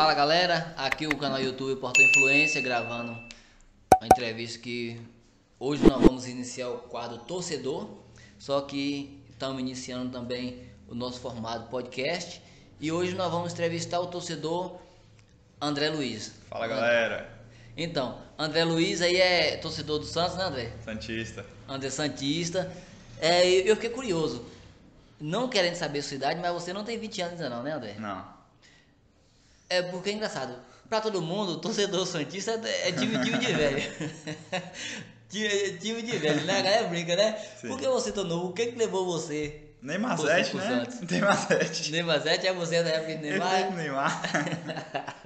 Fala galera, aqui o canal YouTube Porta Influência gravando uma entrevista que hoje nós vamos iniciar o quadro Torcedor, só que estamos iniciando também o nosso formato podcast e hoje nós vamos entrevistar o torcedor André Luiz. Fala galera. Então, André Luiz aí é torcedor do Santos, né André? Santista. André Santista. É, eu fiquei curioso, não querendo saber a sua idade, mas você não tem 20 anos ainda não, né André? Não. É porque é engraçado. Pra todo mundo, torcedor Santista é, é time, time de velho. time, time de velho, né? A galera brinca, né? Sim. Por que você tão novo? O que, que levou você? Neymar Você 7, pro né? Santos. Neymar 7. Neymar 7 é você da época de Neymar. Neymar? Neymar.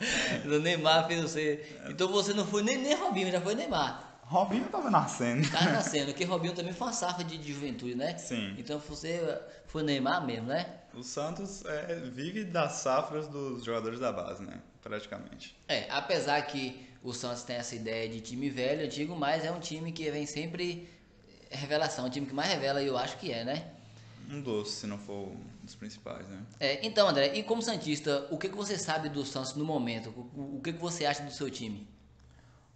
Do Neymar fez você. Então você não foi nem, nem Robinho, já foi Neymar. Robinho tava nascendo. Tá nascendo, porque Robinho também foi uma safra de, de juventude, né? Sim. Então você foi Neymar mesmo, né? O Santos é, vive das safras dos jogadores da base, né? Praticamente. É, apesar que o Santos tem essa ideia de time velho, antigo, mas é um time que vem sempre revelação, o time que mais revela, eu acho que é, né? Um dos, se não for um dos principais, né? É, então, André, e como Santista, o que, que você sabe do Santos no momento? O, o que, que você acha do seu time?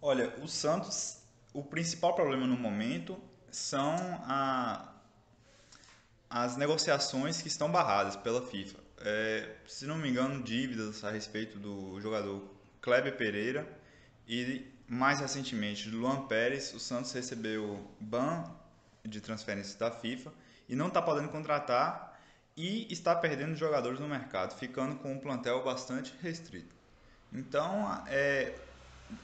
Olha, o Santos, o principal problema no momento são a- as negociações que estão barradas pela FIFA. É, se não me engano, dívidas a respeito do jogador Kleber Pereira e mais recentemente do Luan Pérez. O Santos recebeu ban de transferências da FIFA e não está podendo contratar e está perdendo jogadores no mercado, ficando com um plantel bastante restrito. Então, é,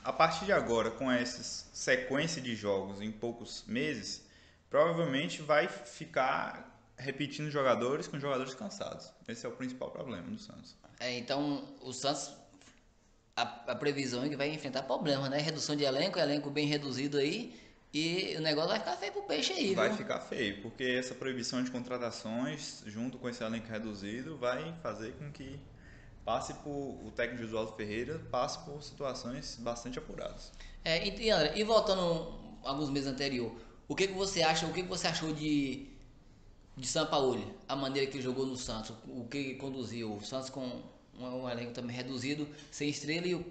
a partir de agora, com essa sequência de jogos em poucos meses, provavelmente vai ficar repetindo jogadores com jogadores cansados. Esse é o principal problema do Santos. É, então, o Santos, a, a previsão é que vai enfrentar problemas, né? Redução de elenco, elenco bem reduzido aí, e o negócio vai ficar feio pro peixe aí, Vai viu? ficar feio, porque essa proibição de contratações, junto com esse elenco reduzido, vai fazer com que passe por o técnico Josualdo Ferreira passe por situações bastante apuradas. É, e, André, e voltando alguns meses anterior, o que, que você acha, o que, que você achou de, de São Paulo, a maneira que ele jogou no Santos, o que conduziu, o Santos com um, elenco também reduzido, sem estrela e o,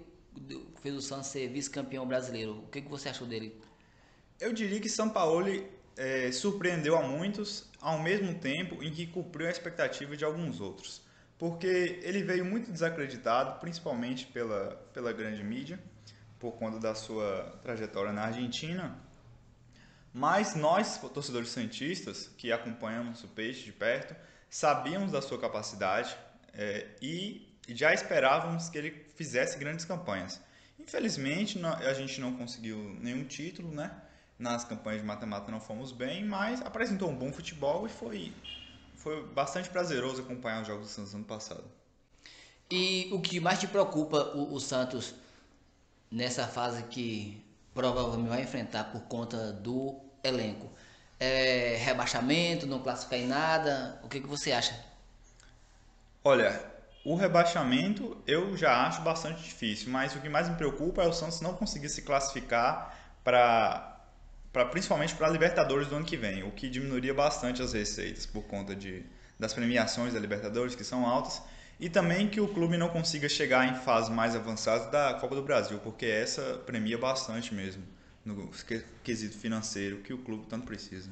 fez o Santos ser vice-campeão brasileiro. O que, que você achou dele? Eu diria que São Paulo eh, surpreendeu a muitos, ao mesmo tempo em que cumpriu a expectativa de alguns outros. Porque ele veio muito desacreditado, principalmente pela, pela grande mídia, por conta da sua trajetória na Argentina. Mas nós, torcedores santistas, que acompanhamos o Peixe de perto, sabíamos da sua capacidade eh, e já esperávamos que ele fizesse grandes campanhas. Infelizmente, a gente não conseguiu nenhum título, né? Nas campanhas de mata-mata não fomos bem, mas apresentou um bom futebol e foi, foi bastante prazeroso acompanhar os jogos do Santos ano passado. E o que mais te preocupa o, o Santos nessa fase que provavelmente vai enfrentar por conta do elenco? É rebaixamento, não classificar em nada? O que, que você acha? Olha, o rebaixamento eu já acho bastante difícil, mas o que mais me preocupa é o Santos não conseguir se classificar para principalmente para a Libertadores do ano que vem, o que diminuiria bastante as receitas por conta de das premiações da Libertadores que são altas e também que o clube não consiga chegar em fases mais avançadas da Copa do Brasil, porque essa premia bastante mesmo no que- quesito financeiro que o clube tanto precisa.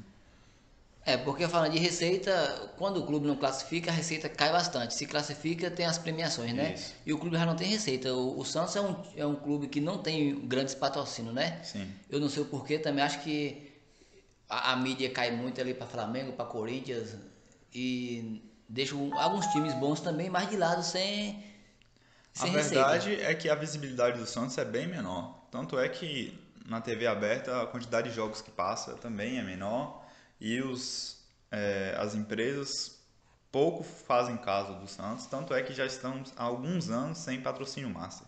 É, porque falando de receita, quando o clube não classifica, a receita cai bastante. Se classifica, tem as premiações, né? Isso. E o clube já não tem receita. O, o Santos é um, é um clube que não tem grandes patrocínios, né? Sim. Eu não sei o porquê, também acho que a, a mídia cai muito ali para Flamengo, para Corinthians e deixa alguns times bons também mais de lado sem, A sem verdade é que a visibilidade do Santos é bem menor. Tanto é que na TV aberta a quantidade de jogos que passa também é menor e os, é, as empresas pouco fazem caso do Santos. Tanto é que já estamos há alguns anos sem patrocínio master.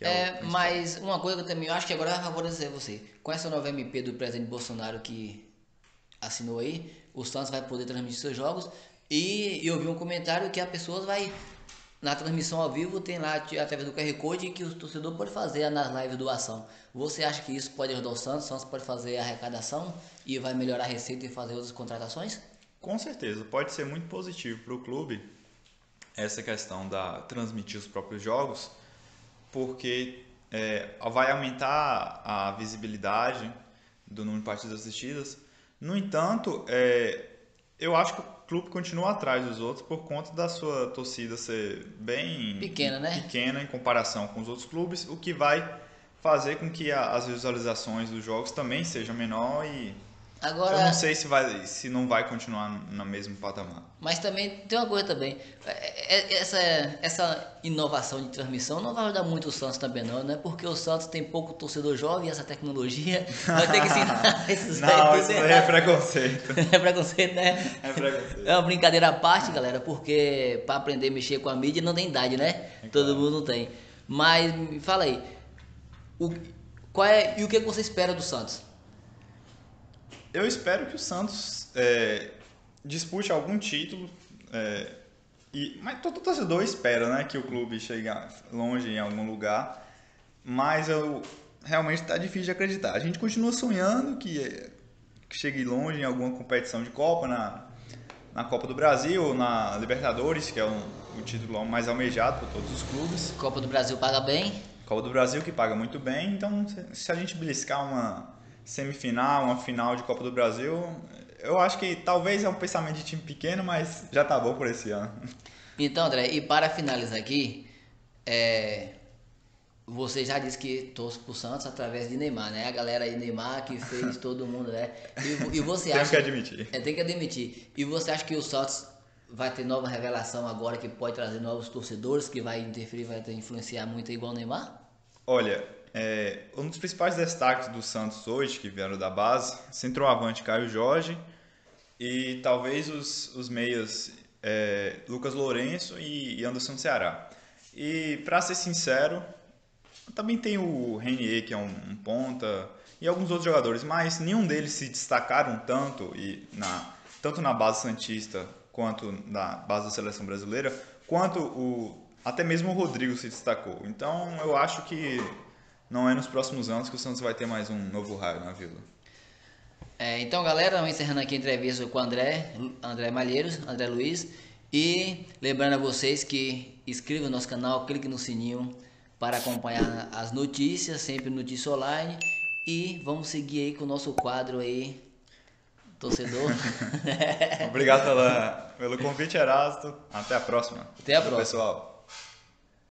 É, principal. mas uma coisa que eu também acho que agora vai favorecer você. Com essa nova MP do presidente Bolsonaro que assinou aí, o Santos vai poder transmitir seus jogos. E eu vi um comentário que a pessoa vai. Na transmissão ao vivo tem lá através do QR Code que o torcedor pode fazer nas lives doação. Você acha que isso pode ajudar o Santos? O Santos pode fazer a arrecadação e vai melhorar a receita e fazer outras contratações? Com certeza, pode ser muito positivo para o clube essa questão da transmitir os próprios jogos, porque é, vai aumentar a visibilidade do número de partidas assistidas. No entanto, é, eu acho que clube continua atrás dos outros por conta da sua torcida ser bem pequena, né? pequena em comparação com os outros clubes, o que vai fazer com que a, as visualizações dos jogos também sejam menor e Agora, eu não sei se, vai, se não vai continuar no mesmo patamar. Mas também tem uma coisa também. É, é, essa, essa inovação de transmissão não vai ajudar muito o Santos também não, né? Porque o Santos tem pouco torcedor jovem e essa tecnologia vai ter que ensinar esses Não, isso é preconceito. é preconceito, né? É preconceito. É uma brincadeira à parte, galera, porque para aprender a mexer com a mídia não tem idade, né? É Todo claro. mundo não tem. Mas me fala aí, o, qual é, e o que você espera do Santos? Eu espero que o Santos é, dispute algum título. É, e, mas todo torcedor espera né, que o clube chegue longe em algum lugar. Mas eu realmente está difícil de acreditar. A gente continua sonhando que, que chegue longe em alguma competição de Copa, na, na Copa do Brasil, na Libertadores, que é um, o título mais almejado por todos os clubes. Copa do Brasil paga bem? Copa do Brasil que paga muito bem, então se- se a gente beliscar uma semifinal, uma final de Copa do Brasil, eu acho que talvez é um pensamento de time pequeno, mas já tá bom por esse ano. Então, André, e para finalizar aqui, é, você já disse que torce pro Santos através de Neymar, né? A galera aí, Neymar, que fez todo mundo, né? E, e você acha... que admitir. É, tem que admitir. E você acha que o Santos vai ter nova revelação agora que pode trazer novos torcedores, que vai interferir, vai ter- influenciar muito igual o Neymar? Olha, é, um dos principais destaques do Santos hoje, que vieram da base, centroavante Caio Jorge e talvez os, os meias é, Lucas Lourenço e, Anderson Ceará. E para ser sincero, também tem o Renier, que é um, um ponta, e alguns outros jogadores, mas nenhum deles se destacaram tanto, e na, tanto na base Santista quanto na base da seleção brasileira, quanto o, até mesmo o Rodrigo se destacou. Então eu acho que não é nos próximos anos que o Santos vai ter mais um novo raio na Vila. É, então, galera, vamos encerrando aqui a entrevista com o André, André Malheiros, André Luiz. E lembrando a vocês que inscrevam no nosso canal, clique no sininho para acompanhar as notícias, sempre notícia online. E vamos seguir aí com o nosso quadro aí, torcedor. Obrigado pela, pelo convite, Erasto. Até a próxima. Até a próxima. Pessoal.